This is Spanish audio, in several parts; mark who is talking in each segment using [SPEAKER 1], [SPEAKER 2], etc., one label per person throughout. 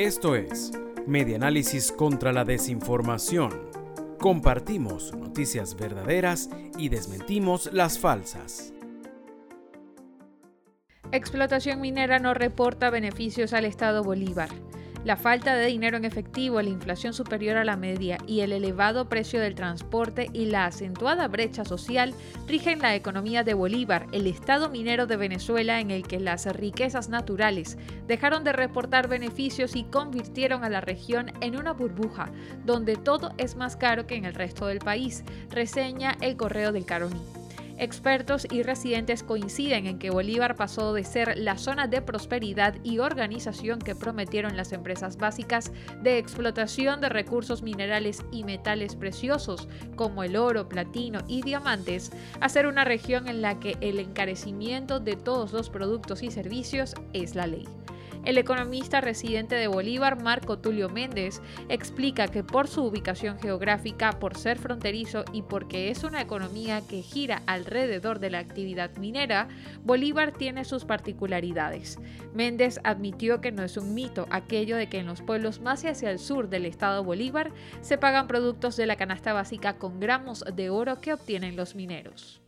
[SPEAKER 1] Esto es Medianálisis contra la Desinformación. Compartimos noticias verdaderas y desmentimos las falsas.
[SPEAKER 2] Explotación minera no reporta beneficios al Estado Bolívar. La falta de dinero en efectivo, la inflación superior a la media y el elevado precio del transporte y la acentuada brecha social rigen la economía de Bolívar, el estado minero de Venezuela en el que las riquezas naturales dejaron de reportar beneficios y convirtieron a la región en una burbuja, donde todo es más caro que en el resto del país, reseña el Correo del Caroní. Expertos y residentes coinciden en que Bolívar pasó de ser la zona de prosperidad y organización que prometieron las empresas básicas de explotación de recursos minerales y metales preciosos como el oro, platino y diamantes, a ser una región en la que el encarecimiento de todos los productos y servicios es la ley. El economista residente de Bolívar, Marco Tulio Méndez, explica que por su ubicación geográfica, por ser fronterizo y porque es una economía que gira alrededor de la actividad minera, Bolívar tiene sus particularidades. Méndez admitió que no es un mito aquello de que en los pueblos más hacia el sur del estado Bolívar se pagan productos de la canasta básica con gramos de oro que obtienen los mineros.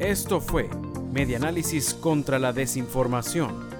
[SPEAKER 1] Esto fue Medianálisis contra la Desinformación